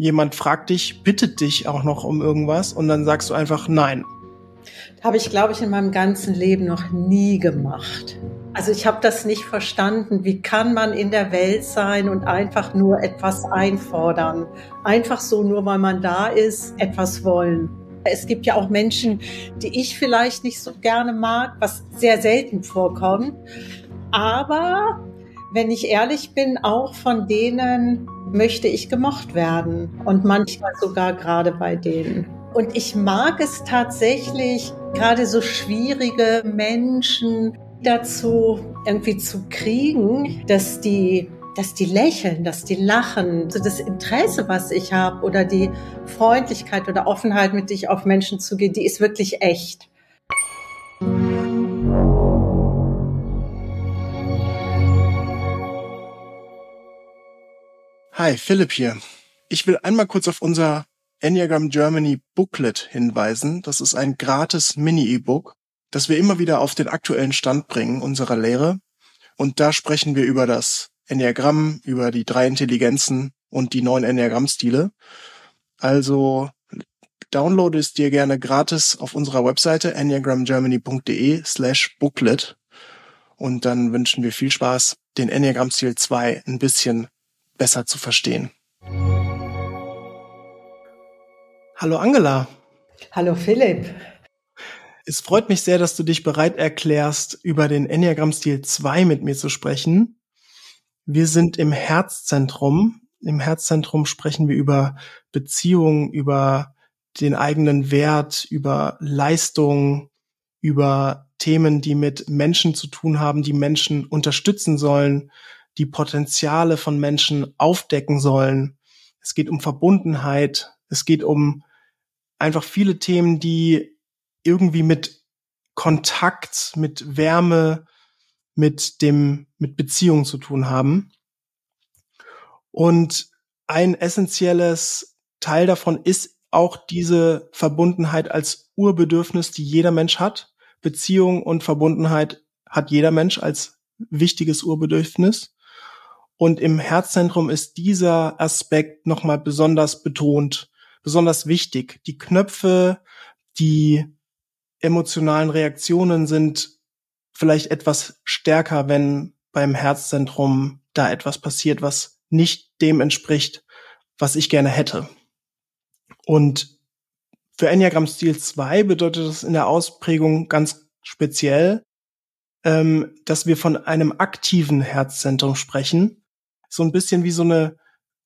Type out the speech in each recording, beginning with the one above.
jemand fragt dich, bittet dich auch noch um irgendwas und dann sagst du einfach nein. Habe ich, glaube ich, in meinem ganzen Leben noch nie gemacht. Also ich habe das nicht verstanden. Wie kann man in der Welt sein und einfach nur etwas einfordern? Einfach so, nur weil man da ist, etwas wollen. Es gibt ja auch Menschen, die ich vielleicht nicht so gerne mag, was sehr selten vorkommt. Aber wenn ich ehrlich bin, auch von denen möchte ich gemocht werden und manchmal sogar gerade bei denen. Und ich mag es tatsächlich, gerade so schwierige Menschen dazu irgendwie zu kriegen, dass die dass die lächeln, dass die lachen, so das Interesse, was ich habe oder die Freundlichkeit oder Offenheit, mit der ich auf Menschen zugehe, die ist wirklich echt. Hi, Philipp hier. Ich will einmal kurz auf unser Enneagram Germany Booklet hinweisen. Das ist ein gratis Mini-E-Book, das wir immer wieder auf den aktuellen Stand bringen unserer Lehre. Und da sprechen wir über das Enneagramm, über die drei Intelligenzen und die neun Enneagramm-Stile. Also download es dir gerne gratis auf unserer Webseite enneagramgermany.de slash booklet. Und dann wünschen wir viel Spaß, den Enneagramm-Stil 2 ein bisschen besser zu verstehen. Hallo Angela. Hallo Philipp. Es freut mich sehr, dass du dich bereit erklärst, über den Enneagramm-Stil 2 mit mir zu sprechen. Wir sind im Herzzentrum. Im Herzzentrum sprechen wir über Beziehungen, über den eigenen Wert, über Leistung, über Themen, die mit Menschen zu tun haben, die Menschen unterstützen sollen, die Potenziale von Menschen aufdecken sollen. Es geht um Verbundenheit. Es geht um einfach viele Themen, die irgendwie mit Kontakt, mit Wärme, mit dem, mit Beziehungen zu tun haben. Und ein essentielles Teil davon ist auch diese Verbundenheit als Urbedürfnis, die jeder Mensch hat. Beziehung und Verbundenheit hat jeder Mensch als wichtiges Urbedürfnis. Und im Herzzentrum ist dieser Aspekt nochmal besonders betont, besonders wichtig. Die Knöpfe, die emotionalen Reaktionen sind vielleicht etwas stärker, wenn beim Herzzentrum da etwas passiert, was nicht dem entspricht, was ich gerne hätte. Und für Enneagram Stil 2 bedeutet das in der Ausprägung ganz speziell, ähm, dass wir von einem aktiven Herzzentrum sprechen, so ein bisschen wie so eine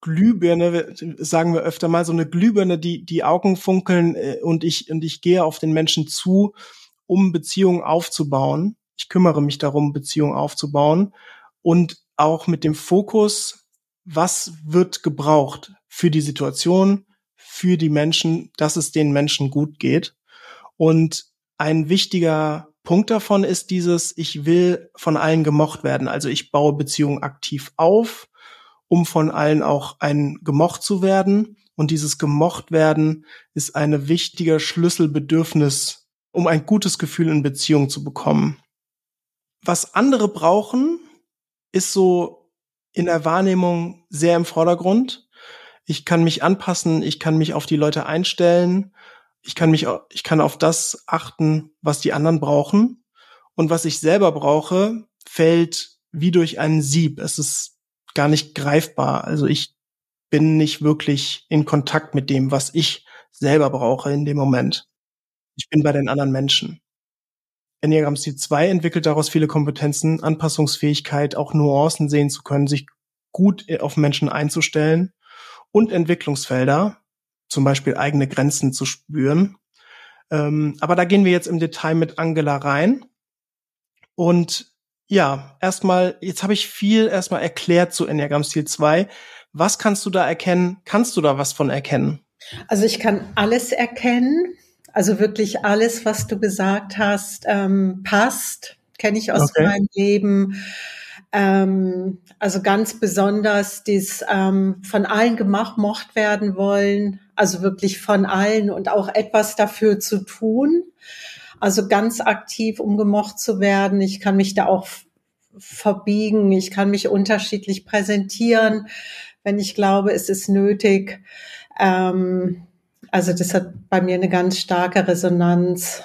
Glühbirne, sagen wir öfter mal, so eine Glühbirne, die die Augen funkeln äh, und ich und ich gehe auf den Menschen zu, um Beziehungen aufzubauen. Ich kümmere mich darum, Beziehungen aufzubauen und auch mit dem Fokus, was wird gebraucht für die Situation, für die Menschen, dass es den Menschen gut geht. Und ein wichtiger Punkt davon ist dieses, ich will von allen gemocht werden. Also ich baue Beziehungen aktiv auf um von allen auch ein gemocht zu werden. Und dieses gemocht werden ist eine wichtige Schlüsselbedürfnis, um ein gutes Gefühl in Beziehung zu bekommen. Was andere brauchen, ist so in der Wahrnehmung sehr im Vordergrund. Ich kann mich anpassen, ich kann mich auf die Leute einstellen, ich kann mich, ich kann auf das achten, was die anderen brauchen. Und was ich selber brauche, fällt wie durch einen Sieb. Es ist gar nicht greifbar. Also ich bin nicht wirklich in Kontakt mit dem, was ich selber brauche in dem Moment. Ich bin bei den anderen Menschen. Enneagram Stil 2 entwickelt daraus viele Kompetenzen, Anpassungsfähigkeit, auch Nuancen sehen zu können, sich gut auf Menschen einzustellen und Entwicklungsfelder, zum Beispiel eigene Grenzen zu spüren. Ähm, aber da gehen wir jetzt im Detail mit Angela rein. Und ja, erstmal, jetzt habe ich viel erstmal erklärt zu Enneagram Stil 2. Was kannst du da erkennen? Kannst du da was von erkennen? Also ich kann alles erkennen. Also wirklich alles, was du gesagt hast, ähm, passt. Kenne ich aus okay. meinem Leben. Ähm, also ganz besonders dies ähm, von allen gemacht, mocht werden wollen. Also wirklich von allen und auch etwas dafür zu tun. Also ganz aktiv, um gemocht zu werden. Ich kann mich da auch verbiegen. Ich kann mich unterschiedlich präsentieren, wenn ich glaube, es ist nötig. Ähm, also das hat bei mir eine ganz starke Resonanz.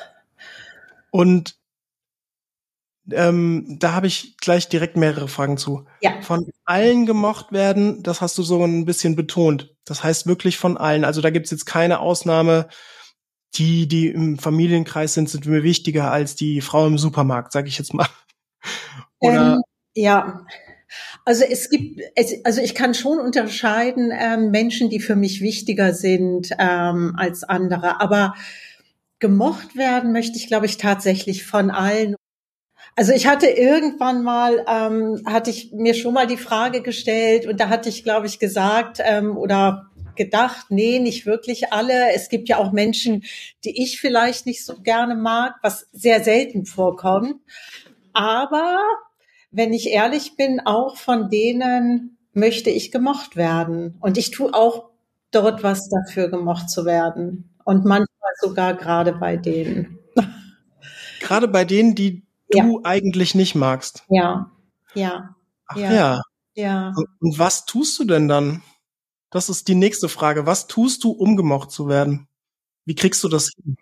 Und ähm, da habe ich gleich direkt mehrere Fragen zu. Ja. Von allen gemocht werden, das hast du so ein bisschen betont. Das heißt wirklich von allen. Also da gibt's jetzt keine Ausnahme. Die, die im Familienkreis sind, sind mir wichtiger als die Frau im Supermarkt, sage ich jetzt mal. Oder ähm, ja, also es gibt, es, also ich kann schon unterscheiden ähm, Menschen, die für mich wichtiger sind ähm, als andere, aber gemocht werden möchte ich, glaube ich, tatsächlich von allen. Also ich hatte irgendwann mal, ähm, hatte ich mir schon mal die Frage gestellt und da hatte ich, glaube ich, gesagt ähm, oder gedacht, nee, nicht wirklich alle. Es gibt ja auch Menschen, die ich vielleicht nicht so gerne mag, was sehr selten vorkommt. Aber wenn ich ehrlich bin, auch von denen möchte ich gemocht werden. Und ich tue auch dort was dafür, gemocht zu werden. Und manchmal sogar gerade bei denen. Gerade bei denen, die ja. du eigentlich nicht magst. Ja, ja. Ach ja. ja. ja. Und was tust du denn dann? Das ist die nächste Frage. Was tust du, um gemocht zu werden? Wie kriegst du das hin?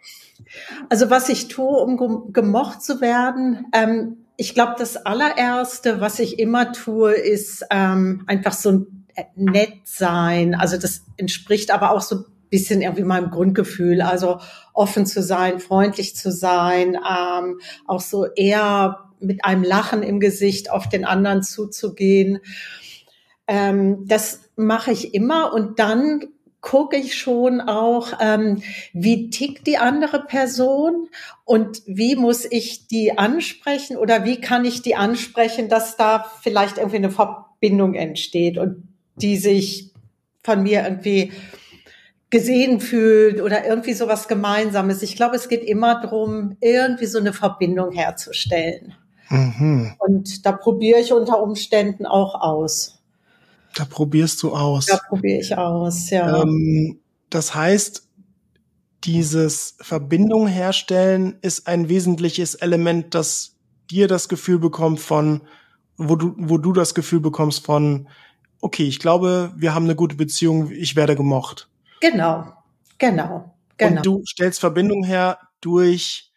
Also was ich tue, um gemocht zu werden, ähm, ich glaube, das allererste, was ich immer tue, ist ähm, einfach so ein nett sein. Also das entspricht aber auch so ein bisschen irgendwie meinem Grundgefühl. Also offen zu sein, freundlich zu sein, ähm, auch so eher mit einem Lachen im Gesicht auf den anderen zuzugehen. Ähm, das mache ich immer und dann gucke ich schon auch, ähm, wie tickt die andere Person und wie muss ich die ansprechen oder wie kann ich die ansprechen, dass da vielleicht irgendwie eine Verbindung entsteht und die sich von mir irgendwie gesehen fühlt oder irgendwie sowas Gemeinsames. Ich glaube, es geht immer darum, irgendwie so eine Verbindung herzustellen. Mhm. Und da probiere ich unter Umständen auch aus. Da probierst du aus. Da probiere ich aus, ja. Ähm, das heißt, dieses Verbindung herstellen ist ein wesentliches Element, das dir das Gefühl bekommt von, wo du, wo du das Gefühl bekommst von, okay, ich glaube, wir haben eine gute Beziehung, ich werde gemocht. Genau, genau, genau. Und du stellst Verbindung her durch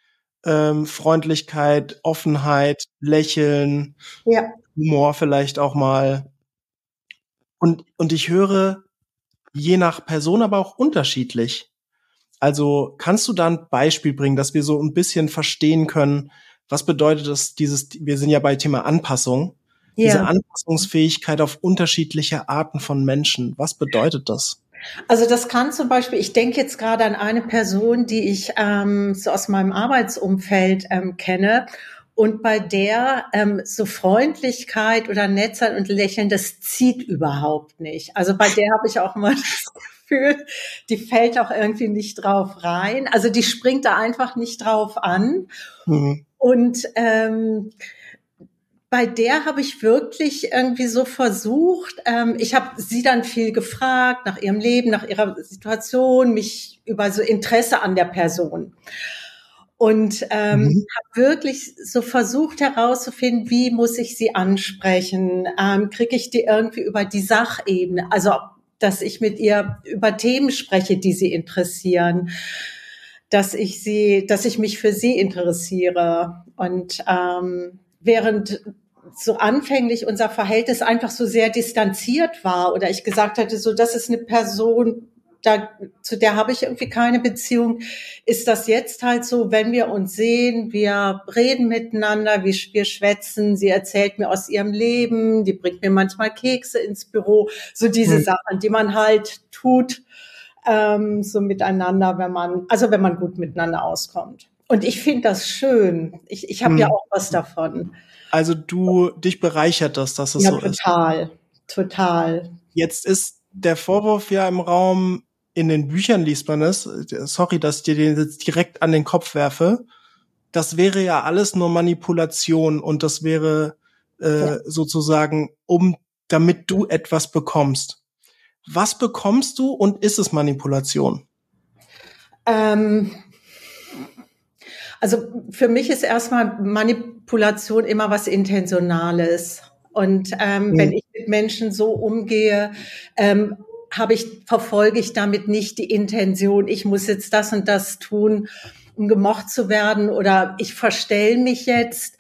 ähm, Freundlichkeit, Offenheit, Lächeln, ja. Humor vielleicht auch mal. Und, und ich höre je nach Person aber auch unterschiedlich. Also kannst du da ein Beispiel bringen, dass wir so ein bisschen verstehen können, was bedeutet das, dieses, wir sind ja bei Thema Anpassung, ja. diese Anpassungsfähigkeit auf unterschiedliche Arten von Menschen. Was bedeutet das? Also das kann zum Beispiel, ich denke jetzt gerade an eine Person, die ich ähm, so aus meinem Arbeitsumfeld ähm, kenne und bei der ähm, so Freundlichkeit oder Netzheit und Lächeln, das zieht überhaupt nicht. Also bei der habe ich auch mal das Gefühl, die fällt auch irgendwie nicht drauf rein. Also die springt da einfach nicht drauf an. Mhm. Und ähm, bei der habe ich wirklich irgendwie so versucht, ähm, ich habe sie dann viel gefragt nach ihrem Leben, nach ihrer Situation, mich über so Interesse an der Person und ähm, mhm. habe wirklich so versucht herauszufinden, wie muss ich sie ansprechen, ähm, kriege ich die irgendwie über die Sachebene, also dass ich mit ihr über Themen spreche, die sie interessieren, dass ich sie, dass ich mich für sie interessiere. Und ähm, während so anfänglich unser Verhältnis einfach so sehr distanziert war oder ich gesagt hatte, so das ist eine Person, da, zu der habe ich irgendwie keine Beziehung, ist das jetzt halt so, wenn wir uns sehen, wir reden miteinander, wir, wir schwätzen, sie erzählt mir aus ihrem Leben, die bringt mir manchmal Kekse ins Büro, so diese mhm. Sachen, die man halt tut, ähm, so miteinander, wenn man, also wenn man gut miteinander auskommt. Und ich finde das schön. Ich, ich habe mhm. ja auch was davon. Also du, dich bereichert das, dass es ja, so total, ist. Total, total. Jetzt ist der Vorwurf ja im Raum, in den Büchern liest man es, sorry, dass ich dir den jetzt direkt an den Kopf werfe, das wäre ja alles nur Manipulation und das wäre äh, ja. sozusagen, um damit du etwas bekommst. Was bekommst du und ist es Manipulation? Ähm, also für mich ist erstmal Manipulation immer was Intentionales. Und ähm, mhm. wenn ich mit Menschen so umgehe, ähm, habe ich, verfolge ich damit nicht die Intention, ich muss jetzt das und das tun, um gemocht zu werden oder ich verstell mich jetzt,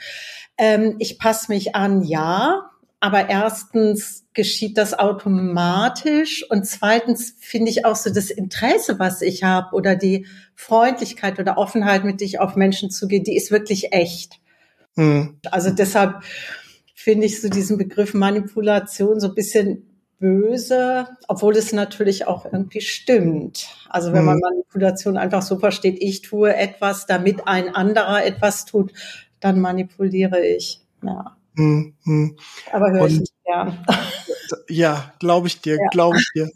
ähm, ich passe mich an, ja. Aber erstens geschieht das automatisch und zweitens finde ich auch so das Interesse, was ich habe oder die Freundlichkeit oder Offenheit, mit der ich auf Menschen zugehe, die ist wirklich echt. Mhm. Also deshalb finde ich so diesen Begriff Manipulation so ein bisschen böse, obwohl es natürlich auch irgendwie stimmt. Also wenn man mhm. Manipulation einfach so versteht, ich tue etwas, damit ein anderer etwas tut, dann manipuliere ich. Ja. Mhm. Aber höre ich nicht gern. Ja, glaube ich dir, ja. glaube ich dir.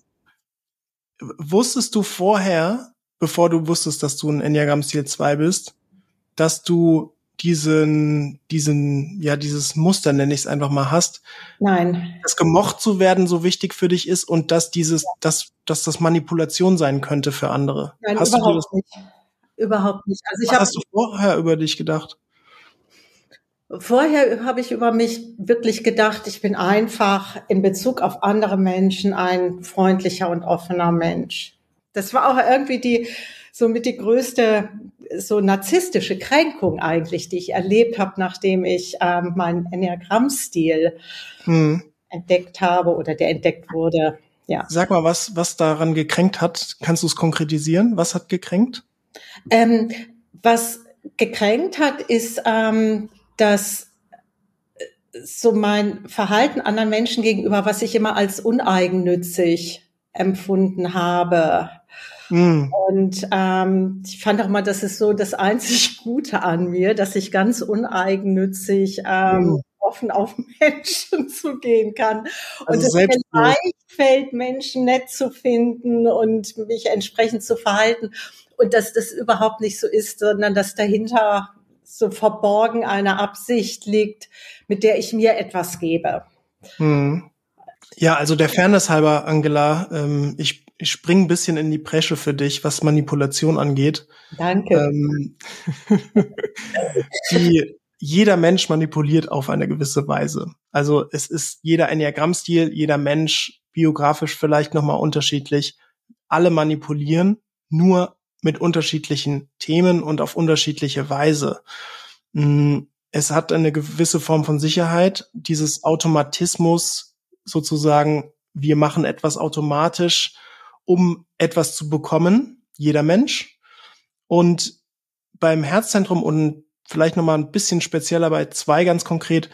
Wusstest du vorher, bevor du wusstest, dass du ein Enneagramm-Stil 2 bist, dass du diesen, diesen, ja, dieses Muster, nenne ich es einfach mal, hast. Nein. Dass gemocht zu werden so wichtig für dich ist und dass dieses, ja. dass, dass das Manipulation sein könnte für andere. Nein, hast überhaupt nicht. Überhaupt nicht. Also ich Was hab, hast du vorher über dich gedacht? Vorher habe ich über mich wirklich gedacht, ich bin einfach in Bezug auf andere Menschen ein freundlicher und offener Mensch. Das war auch irgendwie die somit die größte so narzisstische Kränkung eigentlich, die ich erlebt habe, nachdem ich ähm, meinen Enneagramm-Stil hm. entdeckt habe oder der entdeckt wurde. Ja. Sag mal, was, was daran gekränkt hat? Kannst du es konkretisieren? Was hat gekränkt? Ähm, was gekränkt hat, ist, ähm, dass äh, so mein Verhalten anderen Menschen gegenüber, was ich immer als uneigennützig empfunden habe. Mm. Und ähm, ich fand auch mal, das ist so das einzig Gute an mir, dass ich ganz uneigennützig ähm, mm. offen auf Menschen zugehen kann. Und also es mir leicht fällt, Menschen nett zu finden und mich entsprechend zu verhalten. Und dass das überhaupt nicht so ist, sondern dass dahinter so verborgen eine Absicht liegt, mit der ich mir etwas gebe. Hm. Ja, also der Fairness halber, Angela, ähm, ich, ich spring ein bisschen in die Presche für dich, was Manipulation angeht. Danke. Ähm, die, jeder Mensch manipuliert auf eine gewisse Weise. Also es ist jeder Enneagrammstil, jeder Mensch biografisch vielleicht nochmal unterschiedlich. Alle manipulieren, nur mit unterschiedlichen Themen und auf unterschiedliche Weise. Mm, es hat eine gewisse Form von Sicherheit, dieses Automatismus sozusagen, wir machen etwas automatisch, um etwas zu bekommen, jeder Mensch. Und beim Herzzentrum und vielleicht nochmal ein bisschen spezieller bei zwei ganz konkret,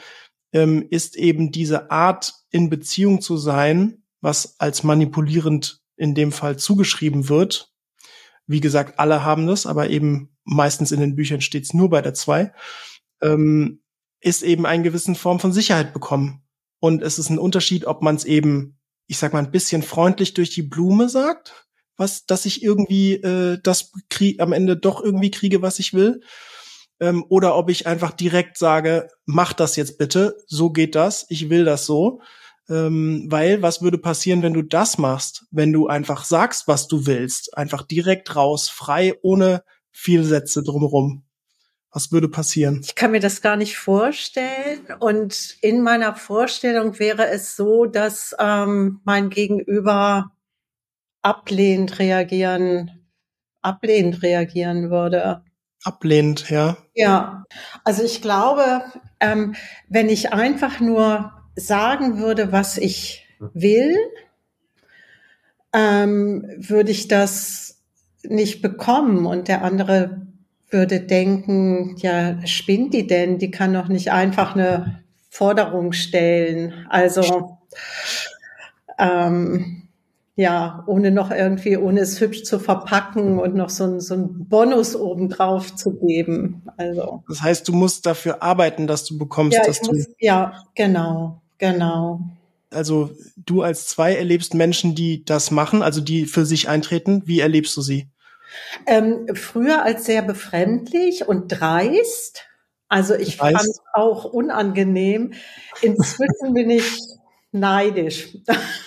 ähm, ist eben diese Art in Beziehung zu sein, was als manipulierend in dem Fall zugeschrieben wird, wie gesagt, alle haben das, aber eben meistens in den Büchern steht es nur bei der zwei, ähm, ist eben eine gewisse Form von Sicherheit bekommen. Und es ist ein Unterschied, ob man es eben, ich sag mal, ein bisschen freundlich durch die Blume sagt, was, dass ich irgendwie äh, das krieg, am Ende doch irgendwie kriege, was ich will. Ähm, oder ob ich einfach direkt sage, mach das jetzt bitte, so geht das, ich will das so. Ähm, weil was würde passieren, wenn du das machst, wenn du einfach sagst, was du willst, einfach direkt raus, frei, ohne viel Sätze drumherum? Was würde passieren? Ich kann mir das gar nicht vorstellen. Und in meiner Vorstellung wäre es so, dass ähm, mein Gegenüber ablehnend reagieren, ablehnend reagieren würde. Ablehnend, ja. Ja, also ich glaube, ähm, wenn ich einfach nur sagen würde, was ich will, ähm, würde ich das nicht bekommen und der andere würde denken, ja, spinnt die denn? Die kann doch nicht einfach eine Forderung stellen. Also ähm, ja, ohne noch irgendwie, ohne es hübsch zu verpacken und noch so ein, so ein Bonus obendrauf zu geben. Also. Das heißt, du musst dafür arbeiten, dass du bekommst, ja, dass du. Muss, ja, genau. Genau. Also du als zwei erlebst Menschen, die das machen, also die für sich eintreten. Wie erlebst du sie? Ähm, früher als sehr befremdlich und dreist. Also ich fand auch unangenehm. Inzwischen bin ich neidisch.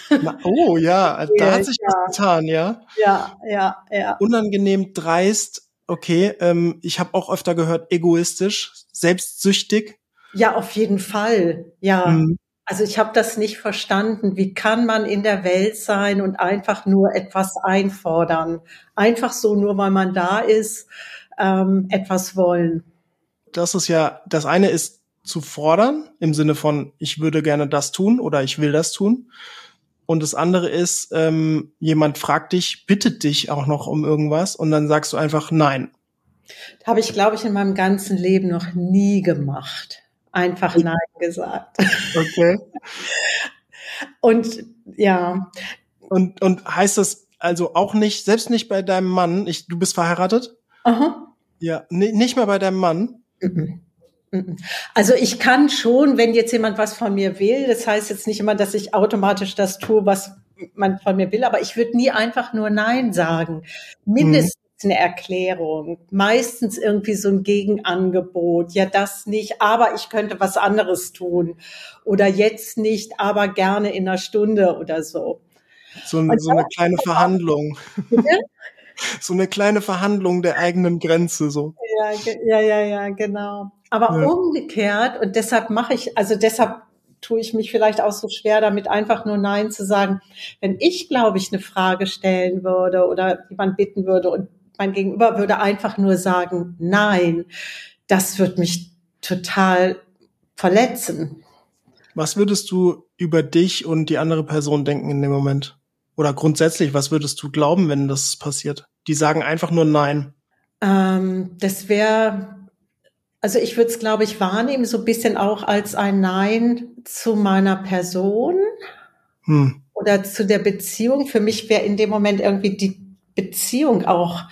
Na, oh ja, da hat sich ja. was getan, ja. Ja, ja, ja. Unangenehm, dreist. Okay, ähm, ich habe auch öfter gehört, egoistisch, selbstsüchtig. Ja, auf jeden Fall. Ja. Mhm. Also ich habe das nicht verstanden. Wie kann man in der Welt sein und einfach nur etwas einfordern? Einfach so, nur weil man da ist, ähm, etwas wollen. Das ist ja, das eine ist zu fordern, im Sinne von, ich würde gerne das tun oder ich will das tun. Und das andere ist, ähm, jemand fragt dich, bittet dich auch noch um irgendwas und dann sagst du einfach nein. Habe ich, glaube ich, in meinem ganzen Leben noch nie gemacht einfach Nein gesagt. Okay. Und ja. Und, und heißt das also auch nicht, selbst nicht bei deinem Mann, ich, du bist verheiratet? Aha. Ja, nicht mal bei deinem Mann? Mhm. Mhm. Also ich kann schon, wenn jetzt jemand was von mir will, das heißt jetzt nicht immer, dass ich automatisch das tue, was man von mir will, aber ich würde nie einfach nur Nein sagen. Mindestens eine Erklärung, meistens irgendwie so ein Gegenangebot, ja das nicht, aber ich könnte was anderes tun oder jetzt nicht, aber gerne in einer Stunde oder so. So, ein, so eine kleine Verhandlung. so eine kleine Verhandlung der eigenen Grenze so. Ja, ja, ja, ja, genau. Aber ja. umgekehrt und deshalb mache ich, also deshalb tue ich mich vielleicht auch so schwer damit, einfach nur Nein zu sagen. Wenn ich, glaube ich, eine Frage stellen würde oder jemand bitten würde und mein Gegenüber würde einfach nur sagen, nein, das wird mich total verletzen. Was würdest du über dich und die andere Person denken in dem Moment? Oder grundsätzlich, was würdest du glauben, wenn das passiert? Die sagen einfach nur Nein. Ähm, das wäre, also ich würde es, glaube ich, wahrnehmen, so ein bisschen auch als ein Nein zu meiner Person hm. oder zu der Beziehung. Für mich wäre in dem Moment irgendwie die Beziehung auch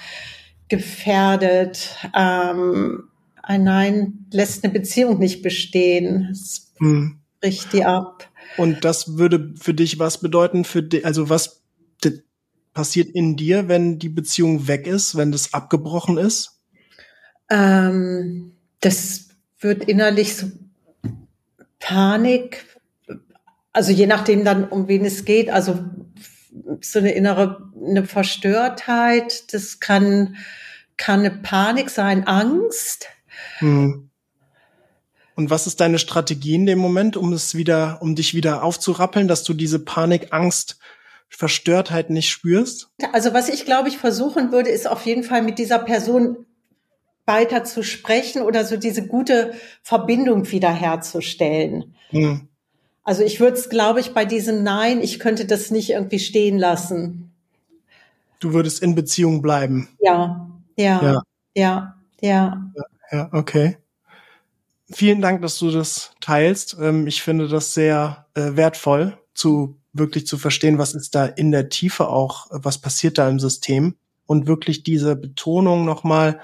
gefährdet. Ähm, ein Nein lässt eine Beziehung nicht bestehen. Es hm. bricht die ab. Und das würde für dich was bedeuten? Für die, also was passiert in dir, wenn die Beziehung weg ist, wenn das abgebrochen ist? Ähm, das wird innerlich so Panik, also je nachdem dann, um wen es geht, also so eine innere eine Verstörtheit, das kann, kann eine Panik sein, Angst. Hm. Und was ist deine Strategie in dem Moment, um es wieder, um dich wieder aufzurappeln, dass du diese Panik, Angst, Verstörtheit nicht spürst? Also was ich glaube ich versuchen würde, ist auf jeden Fall mit dieser Person weiter zu sprechen oder so diese gute Verbindung wiederherzustellen. Hm. Also ich würde es, glaube ich, bei diesem Nein, ich könnte das nicht irgendwie stehen lassen. Du würdest in Beziehung bleiben. Ja, ja, ja, ja, ja. Ja, okay. Vielen Dank, dass du das teilst. Ähm, ich finde das sehr äh, wertvoll, zu wirklich zu verstehen, was ist da in der Tiefe auch, was passiert da im System und wirklich diese Betonung nochmal.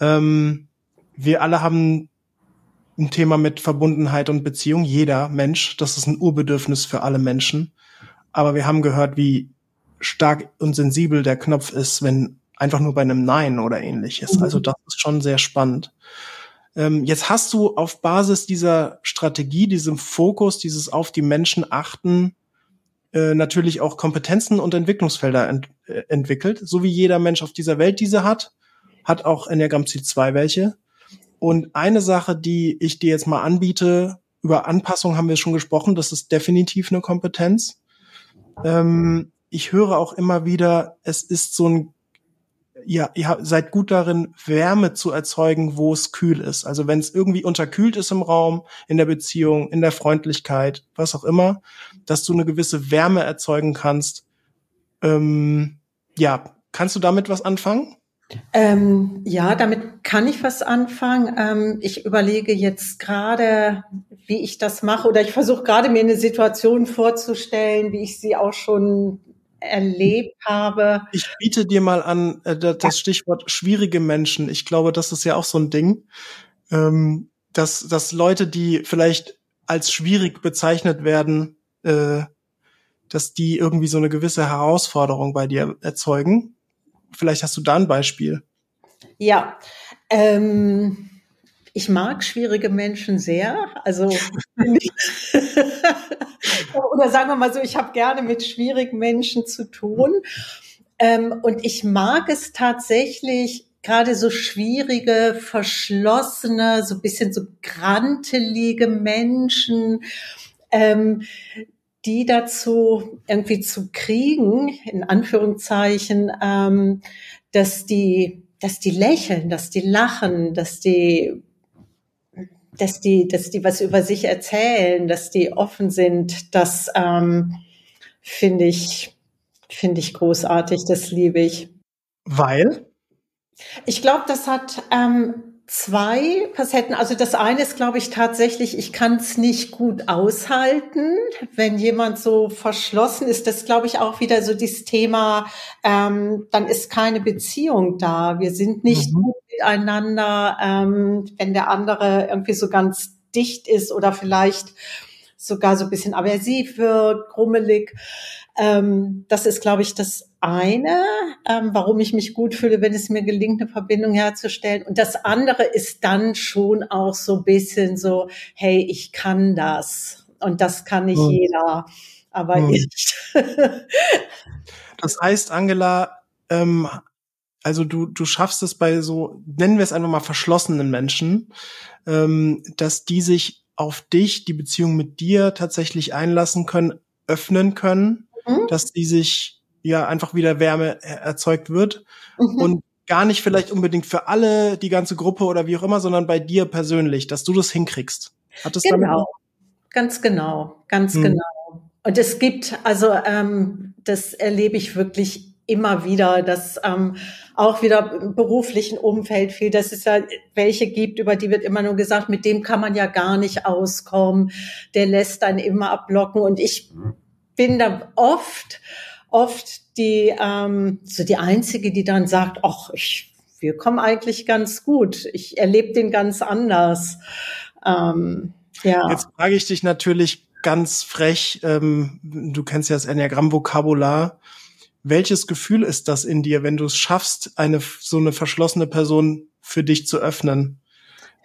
Ähm, wir alle haben ein Thema mit Verbundenheit und Beziehung. Jeder Mensch, das ist ein Urbedürfnis für alle Menschen. Aber wir haben gehört, wie stark und sensibel der Knopf ist, wenn einfach nur bei einem Nein oder ähnliches. Mhm. Also das ist schon sehr spannend. Ähm, jetzt hast du auf Basis dieser Strategie, diesem Fokus, dieses auf die Menschen achten, äh, natürlich auch Kompetenzen und Entwicklungsfelder ent äh, entwickelt. So wie jeder Mensch auf dieser Welt diese hat, hat auch Enneagramm C2 welche. Und eine Sache, die ich dir jetzt mal anbiete, über Anpassung haben wir schon gesprochen, das ist definitiv eine Kompetenz. Ähm, ich höre auch immer wieder, es ist so ein, ja, ihr seid gut darin, Wärme zu erzeugen, wo es kühl ist. Also wenn es irgendwie unterkühlt ist im Raum, in der Beziehung, in der Freundlichkeit, was auch immer, dass du eine gewisse Wärme erzeugen kannst. Ähm, ja, kannst du damit was anfangen? Ähm, ja, damit kann ich was anfangen. Ähm, ich überlege jetzt gerade, wie ich das mache, oder ich versuche gerade mir eine Situation vorzustellen, wie ich sie auch schon erlebt habe. Ich biete dir mal an, äh, das ja. Stichwort schwierige Menschen. Ich glaube, das ist ja auch so ein Ding, ähm, dass, dass Leute, die vielleicht als schwierig bezeichnet werden, äh, dass die irgendwie so eine gewisse Herausforderung bei dir erzeugen. Vielleicht hast du da ein Beispiel. Ja, ähm, ich mag schwierige Menschen sehr. Also oder sagen wir mal so, ich habe gerne mit schwierigen Menschen zu tun. Ähm, und ich mag es tatsächlich, gerade so schwierige, verschlossene, so bisschen so grantelige Menschen, ähm, die dazu irgendwie zu kriegen, in Anführungszeichen, ähm, dass die, dass die lächeln, dass die lachen, dass die dass die, dass die was über sich erzählen, dass die offen sind, das ähm, finde ich, finde ich großartig, das liebe ich. Weil? Ich glaube, das hat ähm, zwei Facetten. Also das eine ist, glaube ich, tatsächlich, ich kann es nicht gut aushalten, wenn jemand so verschlossen ist. Das glaube ich auch wieder so dieses Thema, ähm, dann ist keine Beziehung da. Wir sind nicht mhm. gut miteinander, ähm, wenn der andere irgendwie so ganz dicht ist oder vielleicht sogar so ein bisschen aversiv wird, grummelig. Ähm, das ist, glaube ich, das eine, ähm, warum ich mich gut fühle, wenn es mir gelingt, eine Verbindung herzustellen. Und das andere ist dann schon auch so ein bisschen so, hey, ich kann das. Und das kann nicht hm. jeder, aber hm. ich. das heißt, Angela, ähm, also du, du schaffst es bei so, nennen wir es einfach mal verschlossenen Menschen, ähm, dass die sich auf dich, die Beziehung mit dir tatsächlich einlassen können, öffnen können mhm. dass die sich ja einfach wieder Wärme erzeugt wird mhm. und gar nicht vielleicht unbedingt für alle, die ganze Gruppe oder wie auch immer, sondern bei dir persönlich, dass du das hinkriegst. Hat das genau, ganz genau, ganz mhm. genau. Und es gibt, also ähm, das erlebe ich wirklich immer wieder, dass ähm, auch wieder im beruflichen Umfeld viel, dass es ja welche gibt, über die wird immer nur gesagt, mit dem kann man ja gar nicht auskommen, der lässt dann immer abblocken und ich mhm bin da oft, oft die, ähm, so die Einzige, die dann sagt, ach, ich, wir kommen eigentlich ganz gut. Ich erlebe den ganz anders. Ähm, ja. Jetzt frage ich dich natürlich ganz frech, ähm, du kennst ja das Enneagramm-Vokabular. Welches Gefühl ist das in dir, wenn du es schaffst, eine so eine verschlossene Person für dich zu öffnen?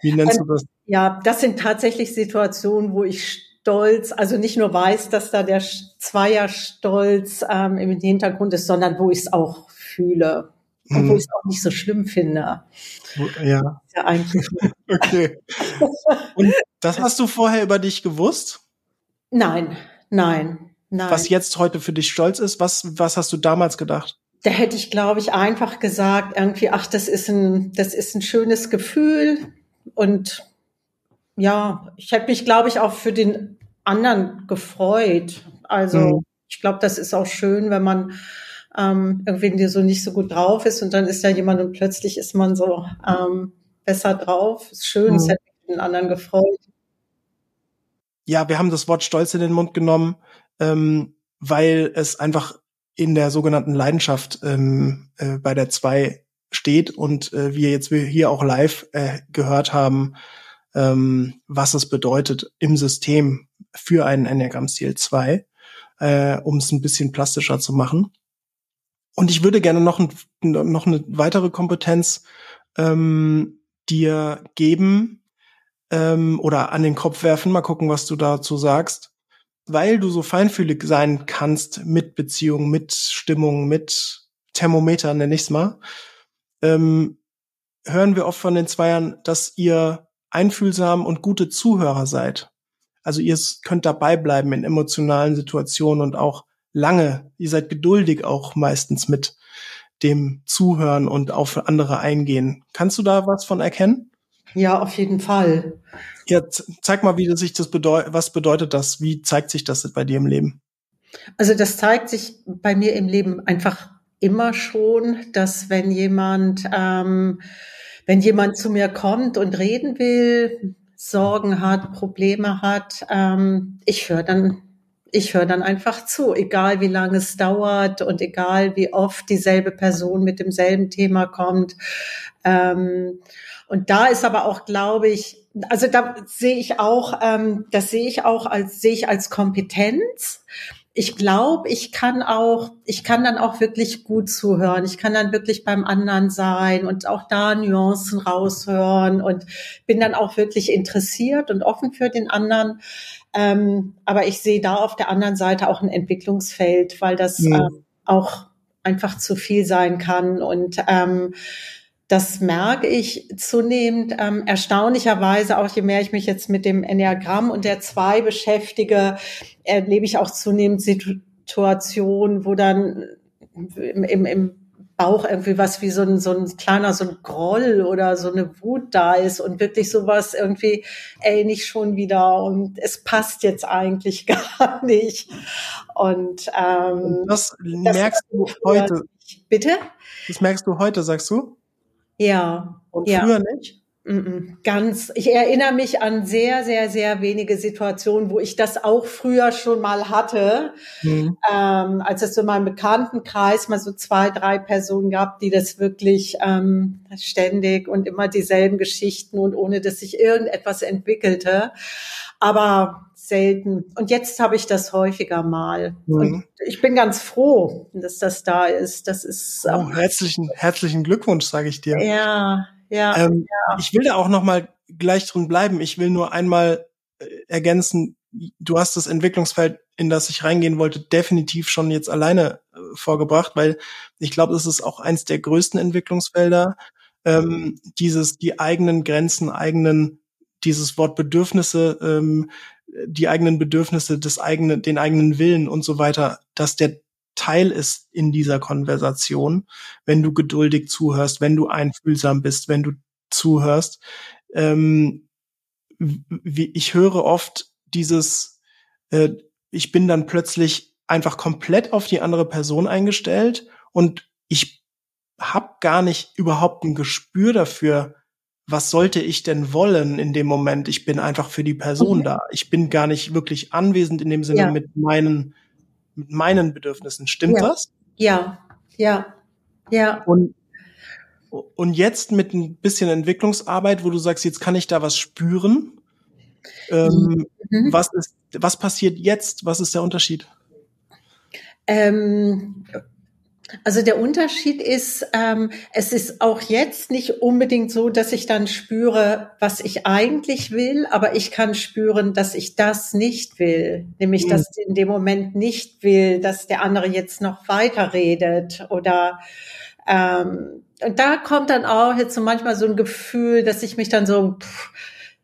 Wie nennst du das? Ja, das sind tatsächlich Situationen, wo ich Stolz, also nicht nur weiß, dass da der Zweierstolz ähm, im Hintergrund ist, sondern wo ich es auch fühle und mhm. wo ich es auch nicht so schlimm finde. Ja. ja eigentlich. okay. Und das hast du vorher über dich gewusst? Nein, nein, nein. Was jetzt heute für dich stolz ist, was, was hast du damals gedacht? Da hätte ich, glaube ich, einfach gesagt, irgendwie, ach, das ist ein, das ist ein schönes Gefühl und ja, ich hätte mich, glaube ich, auch für den anderen gefreut. Also mhm. ich glaube, das ist auch schön, wenn man ähm, irgendwie so nicht so gut drauf ist und dann ist ja jemand und plötzlich ist man so ähm, besser drauf. Ist schön, mhm. es hätte mich den anderen gefreut. Ja, wir haben das Wort Stolz in den Mund genommen, ähm, weil es einfach in der sogenannten Leidenschaft ähm, äh, bei der zwei steht und äh, wir jetzt hier auch live äh, gehört haben, ähm, was es bedeutet im System für einen Enneagramm-Stil 2, äh, um es ein bisschen plastischer zu machen. Und ich würde gerne noch, ein, noch eine weitere Kompetenz ähm, dir geben ähm, oder an den Kopf werfen. Mal gucken, was du dazu sagst. Weil du so feinfühlig sein kannst mit Beziehungen, mit Stimmung, mit Thermometer, nenne ich's mal, ähm, hören wir oft von den Zweiern, dass ihr einfühlsam und gute Zuhörer seid. Also ihr könnt dabei bleiben in emotionalen Situationen und auch lange. Ihr seid geduldig auch meistens mit dem Zuhören und auf andere eingehen. Kannst du da was von erkennen? Ja, auf jeden Fall. Ja, zeig mal, wie sich das bedeutet, was bedeutet das? Wie zeigt sich das bei dir im Leben? Also das zeigt sich bei mir im Leben einfach immer schon, dass wenn jemand ähm, wenn jemand zu mir kommt und reden will, Sorgen hat, Probleme hat, ähm, ich höre dann, ich höre dann einfach zu, egal wie lange es dauert und egal wie oft dieselbe Person mit demselben Thema kommt. Ähm, und da ist aber auch, glaube ich, also da sehe ich auch, ähm, das sehe ich auch als sehe ich als Kompetenz ich glaube, ich kann auch, ich kann dann auch wirklich gut zuhören. Ich kann dann wirklich beim anderen sein und auch da Nuancen raushören und bin dann auch wirklich interessiert und offen für den anderen. Ähm, aber ich sehe da auf der anderen Seite auch ein Entwicklungsfeld, weil das ja. äh, auch einfach zu viel sein kann und ähm, das merke ich zunehmend ähm, erstaunlicherweise, auch je mehr ich mich jetzt mit dem Enneagramm und der Zwei beschäftige, erlebe ich auch zunehmend Situationen, wo dann im, im, im Bauch irgendwie was wie so ein, so ein kleiner, so ein Groll oder so eine Wut da ist und wirklich sowas irgendwie, ey, nicht schon wieder und es passt jetzt eigentlich gar nicht. Und, ähm, das merkst das du heute. Bitte? Das merkst du heute, sagst du? Ja. Und ja. früher nicht? Ganz. Ich erinnere mich an sehr, sehr, sehr wenige Situationen, wo ich das auch früher schon mal hatte, mhm. ähm, als es so in meinem Bekanntenkreis mal so zwei, drei Personen gab, die das wirklich ähm, ständig und immer dieselben Geschichten und ohne dass sich irgendetwas entwickelte. Aber selten. Und jetzt habe ich das häufiger mal. Mhm. Und ich bin ganz froh, dass das da ist. Das ist. Oh, herzlichen, herzlichen Glückwunsch, sage ich dir. Ja, ja, ähm, ja. Ich will da auch noch mal gleich drin bleiben. Ich will nur einmal äh, ergänzen, du hast das Entwicklungsfeld, in das ich reingehen wollte, definitiv schon jetzt alleine äh, vorgebracht, weil ich glaube, das ist auch eins der größten Entwicklungsfelder, ähm, dieses, die eigenen Grenzen, eigenen, dieses Wort Bedürfnisse, ähm, die eigenen Bedürfnisse, des eigenen, den eigenen Willen und so weiter, dass der Teil ist in dieser Konversation, wenn du geduldig zuhörst, wenn du einfühlsam bist, wenn du zuhörst. Ähm, wie, ich höre oft dieses, äh, ich bin dann plötzlich einfach komplett auf die andere Person eingestellt und ich habe gar nicht überhaupt ein Gespür dafür, was sollte ich denn wollen in dem Moment? Ich bin einfach für die Person mhm. da. Ich bin gar nicht wirklich anwesend in dem Sinne ja. mit meinen mit meinen Bedürfnissen. Stimmt ja. das? Ja, ja, ja. Und, und jetzt mit ein bisschen Entwicklungsarbeit, wo du sagst, jetzt kann ich da was spüren. Ähm, mhm. Was ist, was passiert jetzt? Was ist der Unterschied? Ähm, also der Unterschied ist, ähm, es ist auch jetzt nicht unbedingt so, dass ich dann spüre, was ich eigentlich will, aber ich kann spüren, dass ich das nicht will, nämlich mhm. dass ich in dem Moment nicht will, dass der andere jetzt noch weiter redet oder ähm, und da kommt dann auch jetzt so manchmal so ein Gefühl, dass ich mich dann so pff,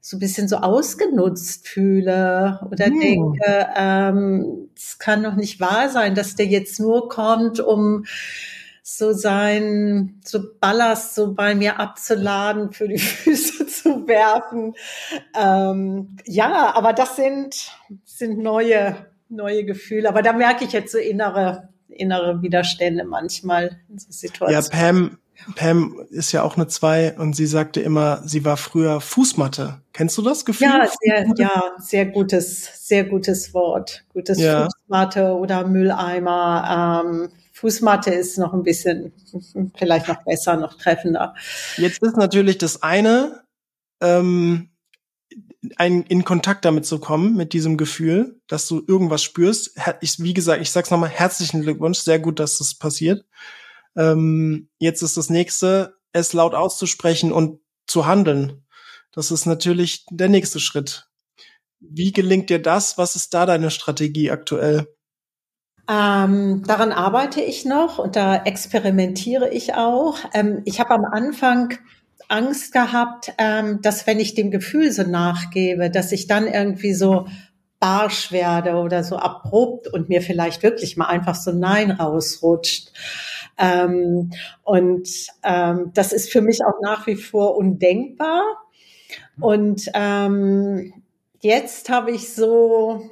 so ein bisschen so ausgenutzt fühle oder hm. denke, ähm, es kann doch nicht wahr sein, dass der jetzt nur kommt, um so sein, so Ballast so bei mir abzuladen, für die Füße zu werfen. Ähm, ja, aber das sind, sind neue, neue Gefühle. Aber da merke ich jetzt so innere, innere Widerstände manchmal in so Situationen. Ja, Pam, Pam ist ja auch eine Zwei und sie sagte immer, sie war früher Fußmatte. Kennst du das Gefühl? Ja, sehr, ja, sehr gutes, sehr gutes Wort. Gutes ja. Fußmatte oder Mülleimer. Ähm, Fußmatte ist noch ein bisschen, vielleicht noch besser, noch treffender. Jetzt ist natürlich das eine, ähm, ein, in Kontakt damit zu kommen, mit diesem Gefühl, dass du irgendwas spürst. Ich, wie gesagt, ich sag's nochmal, herzlichen Glückwunsch, sehr gut, dass das passiert. Ähm, jetzt ist das nächste, es laut auszusprechen und zu handeln. Das ist natürlich der nächste Schritt. Wie gelingt dir das? Was ist da deine Strategie aktuell? Ähm, daran arbeite ich noch und da experimentiere ich auch. Ähm, ich habe am Anfang Angst gehabt, ähm, dass wenn ich dem Gefühl so nachgebe, dass ich dann irgendwie so barsch werde oder so abrupt und mir vielleicht wirklich mal einfach so Nein rausrutscht. Ähm, und ähm, das ist für mich auch nach wie vor undenkbar. Und ähm, jetzt habe ich so,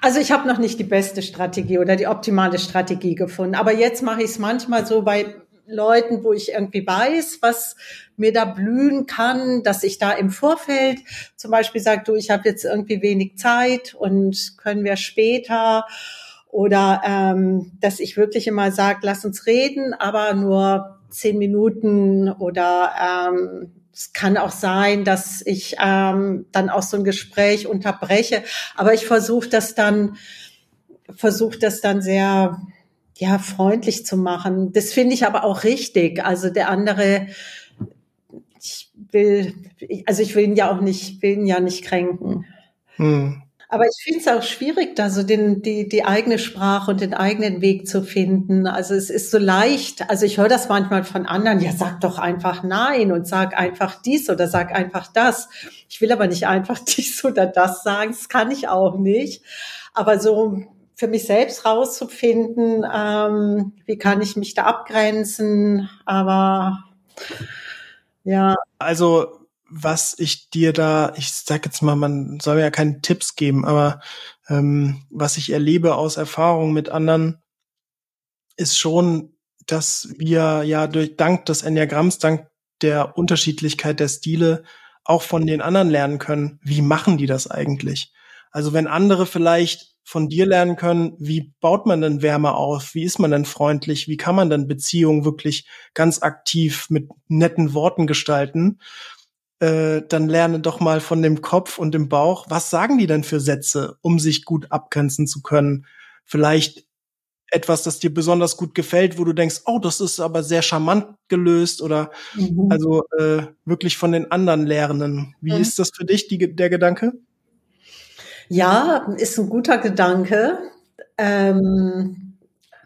also ich habe noch nicht die beste Strategie oder die optimale Strategie gefunden, aber jetzt mache ich es manchmal so bei Leuten, wo ich irgendwie weiß, was mir da blühen kann, dass ich da im Vorfeld zum Beispiel sage, du, ich habe jetzt irgendwie wenig Zeit und können wir später? Oder ähm, dass ich wirklich immer sage, lass uns reden, aber nur zehn Minuten oder ähm, es kann auch sein, dass ich ähm, dann auch so ein Gespräch unterbreche, aber ich versuche das dann versuche das dann sehr ja freundlich zu machen. Das finde ich aber auch richtig. Also der andere ich will also ich will ihn ja auch nicht will ihn ja nicht kränken. Hm. Aber ich finde es auch schwierig, da so den, die, die eigene Sprache und den eigenen Weg zu finden. Also es ist so leicht. Also ich höre das manchmal von anderen. Ja, sag doch einfach nein und sag einfach dies oder sag einfach das. Ich will aber nicht einfach dies oder das sagen. Das kann ich auch nicht. Aber so für mich selbst rauszufinden, ähm, wie kann ich mich da abgrenzen. Aber ja. Also was ich dir da, ich sag jetzt mal, man soll ja keine Tipps geben, aber ähm, was ich erlebe aus Erfahrung mit anderen, ist schon, dass wir ja durch dank des Enneagramms, dank der Unterschiedlichkeit der Stile auch von den anderen lernen können. Wie machen die das eigentlich? Also wenn andere vielleicht von dir lernen können, wie baut man denn Wärme auf? Wie ist man denn freundlich? Wie kann man denn Beziehungen wirklich ganz aktiv mit netten Worten gestalten? Äh, dann lerne doch mal von dem Kopf und dem Bauch, was sagen die denn für Sätze, um sich gut abgrenzen zu können? Vielleicht etwas, das dir besonders gut gefällt, wo du denkst, oh, das ist aber sehr charmant gelöst oder mhm. also äh, wirklich von den anderen lernen. Wie mhm. ist das für dich, die, der Gedanke? Ja, ist ein guter Gedanke. Ähm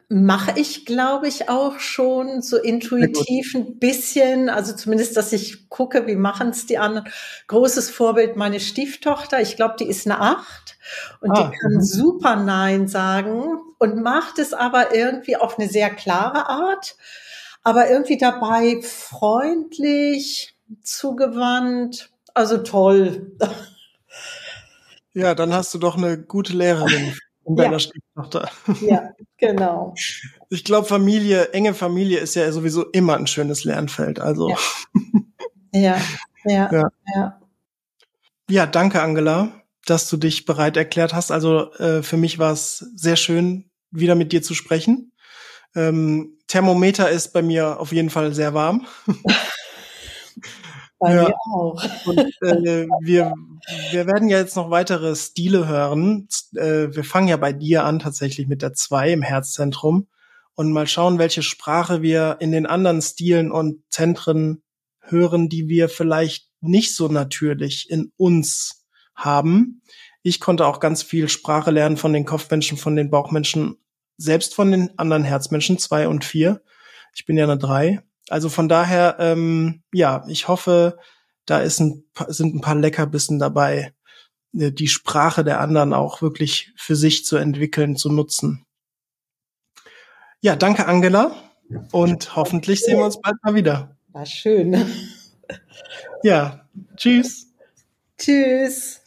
mache ich, glaube ich, auch schon so intuitiv ein bisschen, also zumindest, dass ich gucke, wie machen es die anderen. Großes Vorbild meine Stieftochter, ich glaube, die ist eine Acht und ah, die kann mhm. super Nein sagen und macht es aber irgendwie auf eine sehr klare Art, aber irgendwie dabei freundlich, zugewandt, also toll. Ja, dann hast du doch eine gute Lehrerin und deiner ja. Stieftochter. Ja, genau. Ich glaube, Familie, enge Familie ist ja sowieso immer ein schönes Lernfeld. Also. Ja, ja, ja. Ja, ja danke, Angela, dass du dich bereit erklärt hast. Also äh, für mich war es sehr schön, wieder mit dir zu sprechen. Ähm, Thermometer ist bei mir auf jeden Fall sehr warm. Bei ja. mir auch. Und äh, wir, wir werden ja jetzt noch weitere Stile hören. Äh, wir fangen ja bei dir an, tatsächlich mit der 2 im Herzzentrum. Und mal schauen, welche Sprache wir in den anderen Stilen und Zentren hören, die wir vielleicht nicht so natürlich in uns haben. Ich konnte auch ganz viel Sprache lernen von den Kopfmenschen, von den Bauchmenschen, selbst von den anderen Herzmenschen, zwei und vier. Ich bin ja eine drei. Also von daher, ähm, ja, ich hoffe, da ist ein, sind ein paar Leckerbissen dabei, äh, die Sprache der anderen auch wirklich für sich zu entwickeln, zu nutzen. Ja, danke Angela und hoffentlich sehen wir uns bald mal wieder. War schön. Ja, tschüss. Tschüss.